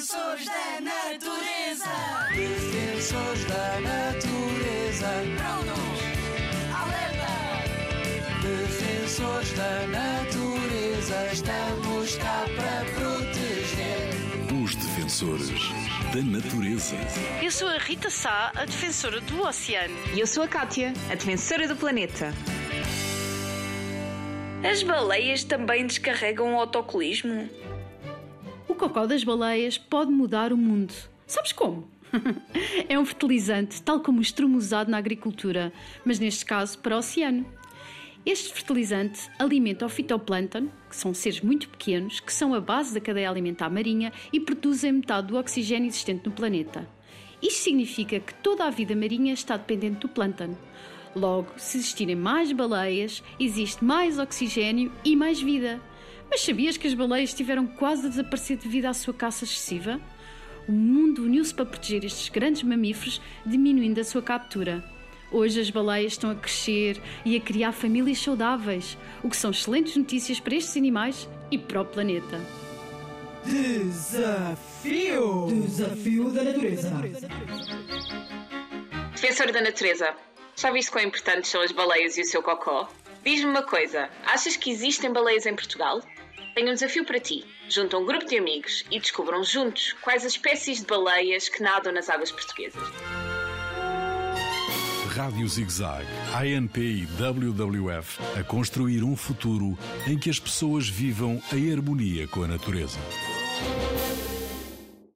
Defensores da natureza. Defensores da natureza. Prontos. Alerta. Defensores da natureza. Estamos cá para proteger. Os defensores da natureza. Eu sou a Rita Sá, a defensora do oceano. E eu sou a Kátia, a defensora do planeta. As baleias também descarregam o autocolismo? Cocó das baleias pode mudar o mundo. Sabes como? é um fertilizante, tal como o estrumo usado na agricultura, mas neste caso para o oceano. Este fertilizante alimenta o fitoplâncton, que são seres muito pequenos, que são a base da cadeia alimentar marinha e produzem metade do oxigênio existente no planeta. Isto significa que toda a vida marinha está dependente do plâncton. Logo, se existirem mais baleias, existe mais oxigênio e mais vida. Mas sabias que as baleias tiveram quase a desaparecer devido à sua caça excessiva? O mundo uniu-se para proteger estes grandes mamíferos, diminuindo a sua captura. Hoje as baleias estão a crescer e a criar famílias saudáveis, o que são excelentes notícias para estes animais e para o planeta. Desafio! Desafio da natureza. Defensor da natureza, já viste quão importantes são as baleias e o seu cocó? Diz-me uma coisa, achas que existem baleias em Portugal? Tenho um desafio para ti. Junta um grupo de amigos e descubram juntos quais as espécies de baleias que nadam nas águas portuguesas. Rádio ZigZag, ANP e WWF a construir um futuro em que as pessoas vivam em harmonia com a natureza.